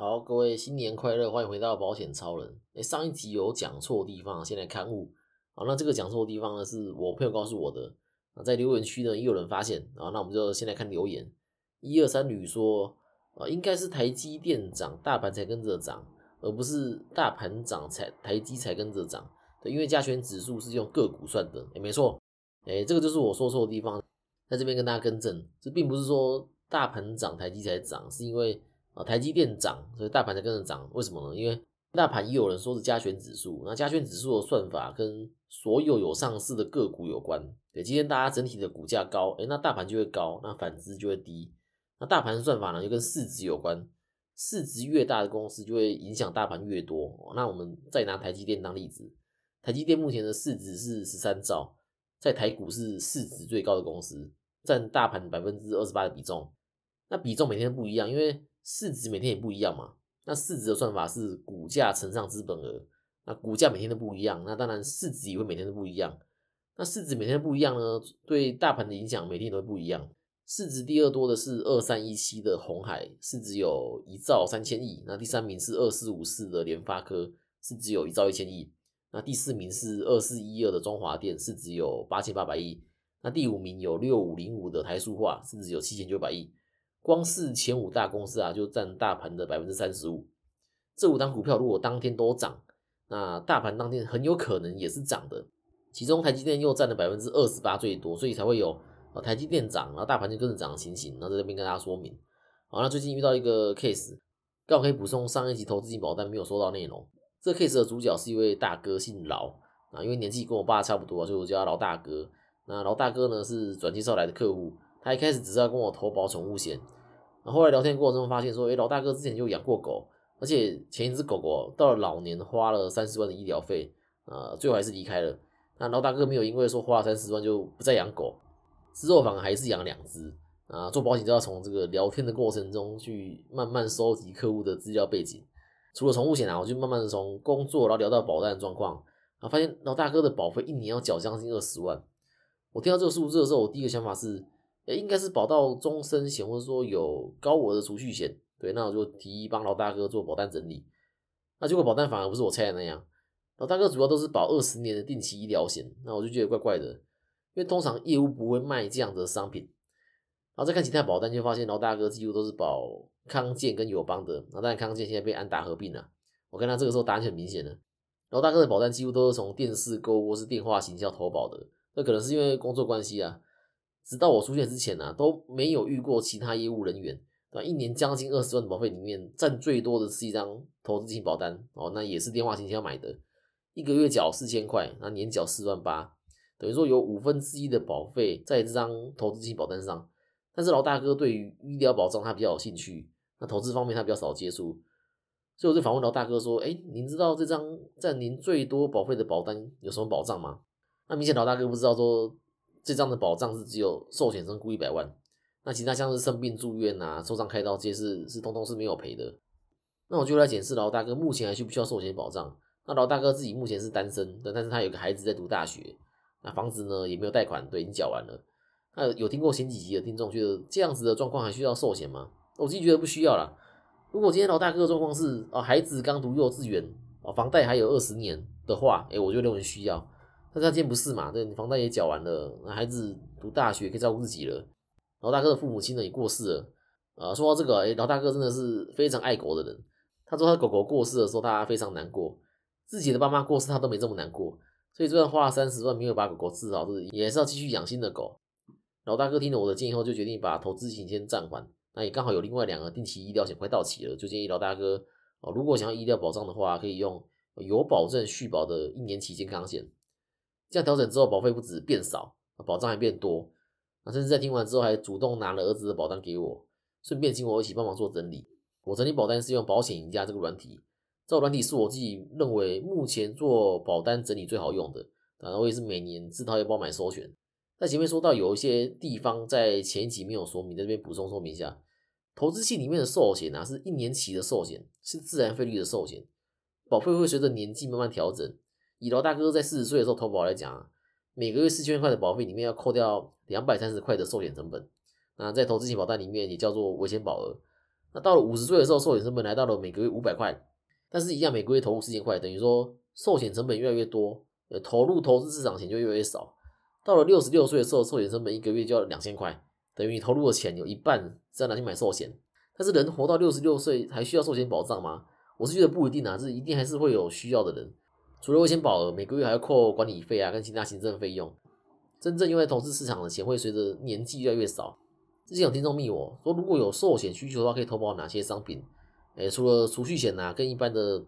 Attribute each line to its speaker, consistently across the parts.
Speaker 1: 好，各位新年快乐，欢迎回到保险超人。哎，上一集有讲错地方，先来看物。好，那这个讲错地方呢，是我朋友告诉我的。啊，在留言区呢，也有人发现。啊，那我们就先来看留言。一二三女说，啊，应该是台积电涨，大盘才跟着涨，而不是大盘涨才台积才跟着涨。对，因为加权指数是用个股算的。哎，没错。哎，这个就是我说错的地方，在这边跟大家更正。这并不是说大盘涨，台积才涨，是因为。台积电涨，所以大盘才跟着涨。为什么呢？因为大盘也有人说是加权指数，那加权指数的算法跟所有有上市的个股有关。对，今天大家整体的股价高，哎，那大盘就会高，那反之就会低。那大盘算法呢，就跟市值有关，市值越大的公司就会影响大盘越多。那我们再拿台积电当例子，台积电目前的市值是十三兆，在台股是市值最高的公司，占大盘百分之二十八的比重。那比重每天不一样，因为市值每天也不一样嘛，那市值的算法是股价乘上资本额，那股价每天都不一样，那当然市值也会每天都不一样。那市值每天不一样呢，对大盘的影响每天都会不一样。市值第二多的是二三一七的红海，市值有一兆三千亿。那第三名是二四五四的联发科，市值有一兆一千亿。那第四名是二四一二的中华电，市值有八千八百亿。那第五名有六五零五的台塑化，市值有七千九百亿。光是前五大公司啊，就占大盘的百分之三十五。这五档股票如果当天都涨，那大盘当天很有可能也是涨的。其中台积电又占了百分之二十八最多，所以才会有啊台积电涨，然后大盘就跟着涨的情形。那在这边跟大家说明。好，那最近遇到一个 case，刚好可以补充上一集投资金保单没有说到内容。这 case 的主角是一位大哥，姓劳啊，因为年纪跟我爸差不多，所以我叫他劳大哥。那劳大哥呢是转介绍来的客户。他一开始只是要跟我投保宠物险，然后来聊天过程中发现说，哎，老大哥之前就养过狗，而且前一只狗狗到了老年花了三十万的医疗费，呃，最后还是离开了。那老大哥没有因为说花了三十万就不再养狗，之后反而还是养两只。啊，做保险就要从这个聊天的过程中去慢慢收集客户的资料背景。除了宠物险啊，我就慢慢的从工作然后聊到保单的状况，啊，发现老大哥的保费一年要缴将近二十万。我听到这个数字的时候，我第一个想法是。应该是保到终身险，或者说有高额的储蓄险，对，那我就提议帮老大哥做保单整理。那结果保单反而不是我猜的那样，老大哥主要都是保二十年的定期医疗险，那我就觉得怪怪的，因为通常业务不会卖这样的商品。然后再看其他保单，就发现老大哥几乎都是保康健跟友邦的，那但康健现在被安达合并了，我看他这个时候答案很明显了，老大哥的保单几乎都是从电视购物或是电话行销投保的，那可能是因为工作关系啊。直到我出现之前呢，都没有遇过其他业务人员，对吧？一年将近二十万的保费里面，占最多的是一张投资型保单哦，那也是电话行销买的，一个月缴四千块，那年缴四万八，等于说有五分之一的保费在这张投资型保单上。但是老大哥对于医疗保障他比较有兴趣，那投资方面他比较少接触，所以我就反问老大哥说：“哎，您知道这张占您最多保费的保单有什么保障吗？”那明显老大哥不知道说。这张的保障是只有寿险身故一百万，那其他像是生病住院啊、受伤开刀这些是是通通是没有赔的。那我就来检视老大哥目前还需不需要寿险保障？那老大哥自己目前是单身，但是他有个孩子在读大学，那房子呢也没有贷款，对，已经缴完了。那有听过前几集的听众觉得这样子的状况还需要寿险吗？我自己觉得不需要啦。如果今天老大哥的状况是啊，孩子刚读幼稚园，啊，房贷还有二十年的话，哎，我就认为需要。但他今天不是嘛？对，你房贷也缴完了，那孩子读大学可以照顾自己了。老大哥的父母亲呢也过世了。啊，说到这个，哎，老大哥真的是非常爱狗的人。他说他狗狗过世的时候，他非常难过。自己的爸妈过世，他都没这么难过。所以就算花了三十万没有把狗狗治好，是也是要继续养新的狗。老大哥听了我的建议后，就决定把投资型先暂缓。那也刚好有另外两个定期医疗险快到期了，就建议老大哥哦，如果想要医疗保障的话，可以用有保证续保的一年期健康险。这样调整之后，保费不止变少，保障还变多。那甚至在听完之后，还主动拿了儿子的保单给我，顺便请我一起帮忙做整理。我整理保单是用保险赢家这个软体，这个软体是我自己认为目前做保单整理最好用的。然我也是每年自掏腰包买首选。在前面说到有一些地方在前一集没有说明，在这边补充说明一下。投资系里面的寿险啊，是一年期的寿险，是自然费率的寿险，保费会随着年纪慢慢调整。以老大哥在四十岁的时候投保来讲，每个月四千块的保费里面要扣掉两百三十块的寿险成本。那在投资型保单里面也叫做危险保额。那到了五十岁的时候，寿险成本来到了每个月五百块，但是一样每个月投入四千块，等于说寿险成本越来越多，呃，投入投资市场钱就越来越少。到了六十六岁的时候，寿险成本一个月就要两千块，等于你投入的钱有一半是要拿去买寿险。但是人活到六十六岁还需要寿险保障吗？我是觉得不一定啊，是一定还是会有需要的人。除了危险保额，每个月还要扣管理费啊，跟其他行政费用。真正用在投资市场的钱会随着年纪越来越少。之前有听众密我说，如果有寿险需求的话，可以投保哪些商品？诶，除了储蓄险呐，跟一般的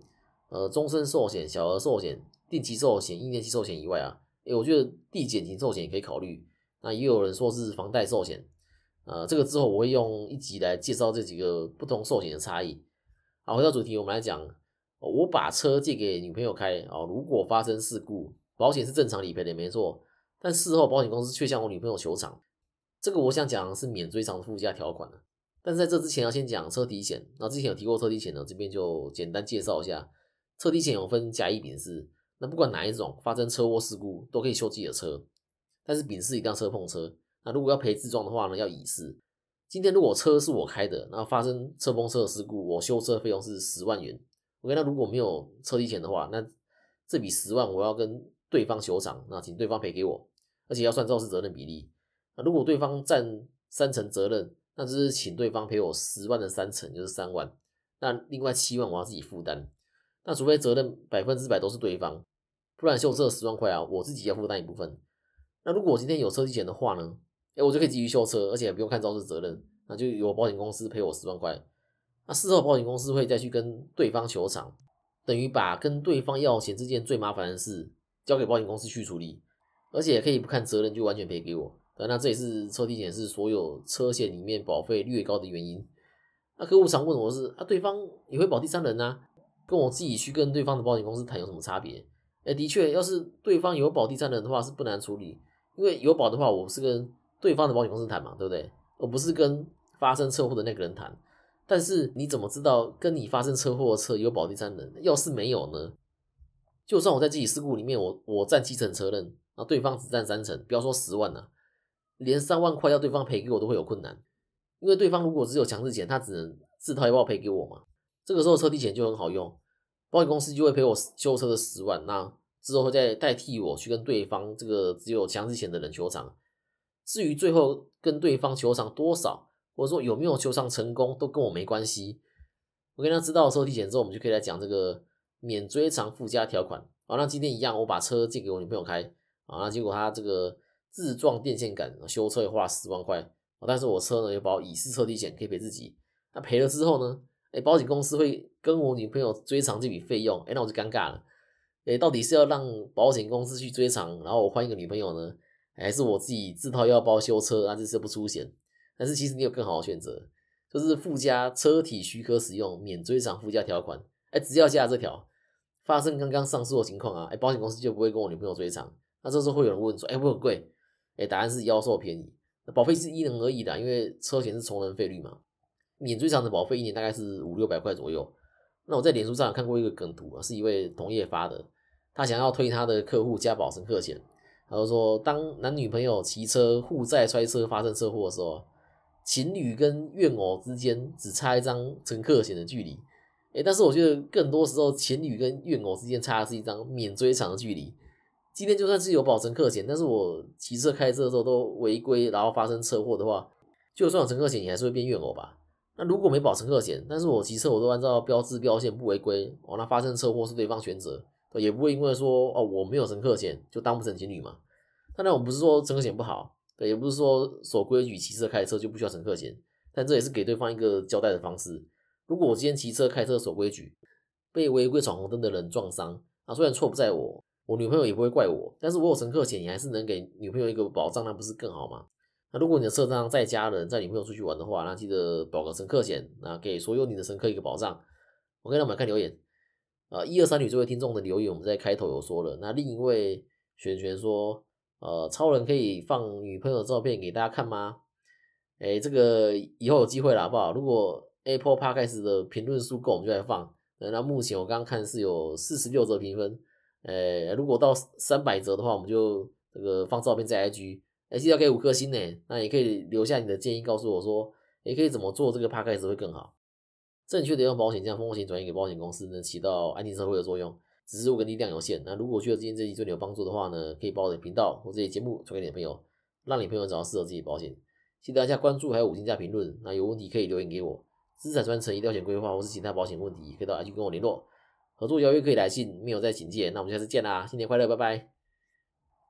Speaker 1: 呃终身寿险、小额寿险、定期寿险、一年期寿险以外啊，诶，我觉得递减型寿险也可以考虑。那也有人说是房贷寿险，呃，这个之后我会用一集来介绍这几个不同寿险的差异。好，回到主题，我们来讲。我把车借给女朋友开啊，如果发生事故，保险是正常理赔的，没错。但事后保险公司却向我女朋友求偿，这个我想讲是免追偿附加条款但是在这之前要先讲车体险，那之前有提过车体险呢，这边就简单介绍一下。车体险有分甲乙丙四，那不管哪一种发生车祸事故都可以修自己的车，但是丙式一辆车碰车。那如果要赔自撞的话呢，要乙四。今天如果车是我开的，那发生车碰车的事故，我修车费用是十万元。OK，那如果没有车体险的话，那这笔十万我要跟对方求偿，那请对方赔给我，而且要算肇事责任比例。那如果对方占三成责任，那就是请对方赔我十万的三成，就是三万。那另外七万我要自己负担。那除非责任百分之百都是对方，不然修车十万块啊，我自己要负担一部分。那如果我今天有车体险的话呢？哎，我就可以继续修车，而且不用看肇事责任，那就由保险公司赔我十万块。那事后保险公司会再去跟对方求偿，等于把跟对方要钱这件最麻烦的事交给保险公司去处理，而且可以不看责任就完全赔给我。那这也是车体险是所有车险里面保费略高的原因。那客户常问我是啊，对方也会保第三人啊，跟我自己去跟对方的保险公司谈有什么差别？哎，的确，要是对方有保第三人的话是不难处理，因为有保的话我是跟对方的保险公司谈嘛，对不对？而不是跟发生车祸的那个人谈。但是你怎么知道跟你发生车祸的车有保第三人？要是没有呢？就算我在自己事故里面，我我占七成责任，那对方只占三成，不要说十万了，连三万块要对方赔给我都会有困难。因为对方如果只有强制险，他只能自掏腰包赔给我嘛。这个时候车体险就很好用，保险公司就会赔我修车的十万，那之后会再代替我去跟对方这个只有强制险的人求偿。至于最后跟对方求偿多少？或者说有没有求偿成功都跟我没关系。我跟他知道车体险之后，我们就可以来讲这个免追偿附加条款。好，那今天一样，我把车借给我女朋友开，啊，那结果他这个自撞电线杆修车也花了十万块，但是我车呢有保乙式车体险可以赔自己。那赔了之后呢，哎，保险公司会跟我女朋友追偿这笔费用，哎，那我就尴尬了。哎，到底是要让保险公司去追偿，然后我换一个女朋友呢，还是我自己自掏腰包修车，那这次不出险？但是其实你有更好的选择，就是附加车体许可使用免追偿附加条款。哎，只要加这条，发生刚刚上述的情况啊，哎，保险公司就不会跟我女朋友追偿。那这时候会有人问说，哎，会很贵？哎，答案是妖兽便宜。那保费是因人而异的，因为车险是从人费率嘛。免追偿的保费一年大概是五六百块左右。那我在脸书上看过一个梗图啊，是一位同业发的，他想要推他的客户加保乘客险，他就说，当男女朋友骑车互载摔车发生车祸的时候。情侣跟怨偶之间只差一张乘客险的距离，哎，但是我觉得更多时候情侣跟怨偶之间差的是一张免追偿的距离。今天就算是有保乘客险，但是我骑车开车的时候都违规，然后发生车祸的话，就算有乘客险，你还是会变怨偶吧？那如果没保乘客险，但是我骑车我都按照标志标线不违规，哦，那发生车祸是对方全责，也不会因为说哦我没有乘客险就当不成情侣嘛？当然我不是说乘客险不好。也不是说守规矩骑车开车就不需要乘客险，但这也是给对方一个交代的方式。如果我今天骑车开车守规矩，被违规闯红灯的人撞伤，啊，虽然错不在我，我女朋友也不会怪我，但是我有乘客险，你还是能给女朋友一个保障，那不是更好吗？那如果你的车上载家人，载女朋友出去玩的话，那记得保个乘客险，那给所有你的乘客一个保障。OK，那我们看留言，啊，一二三女这位听众的留言，我们在开头有说了。那另一位璇璇说。呃，超人可以放女朋友的照片给大家看吗？哎，这个以后有机会了，好不好？如果 Apple Podcast 的评论数够，我们就来放。那目前我刚刚看是有四十六折评分，呃，如果到三百折的话，我们就这个放照片在 IG。哎，记得要给五颗星呢。那也可以留下你的建议，告诉我说，也可以怎么做这个 Podcast 会更好。正确的用保险将风险转移给保险公司，能起到安定社会的作用。只是我跟力量有限，那如果觉得今天这集对你有帮助的话呢，可以把我的频道或这些节目传给你的朋友，让你朋友找到适合自己的保险。记得大家关注还有五星加评论，那有问题可以留言给我。资产传承、医疗险规划或是其他保险问题，可以到 IG 跟我联络。合作邀约可以来信，没有再警戒。那我们下次见啦，新年快乐，拜拜。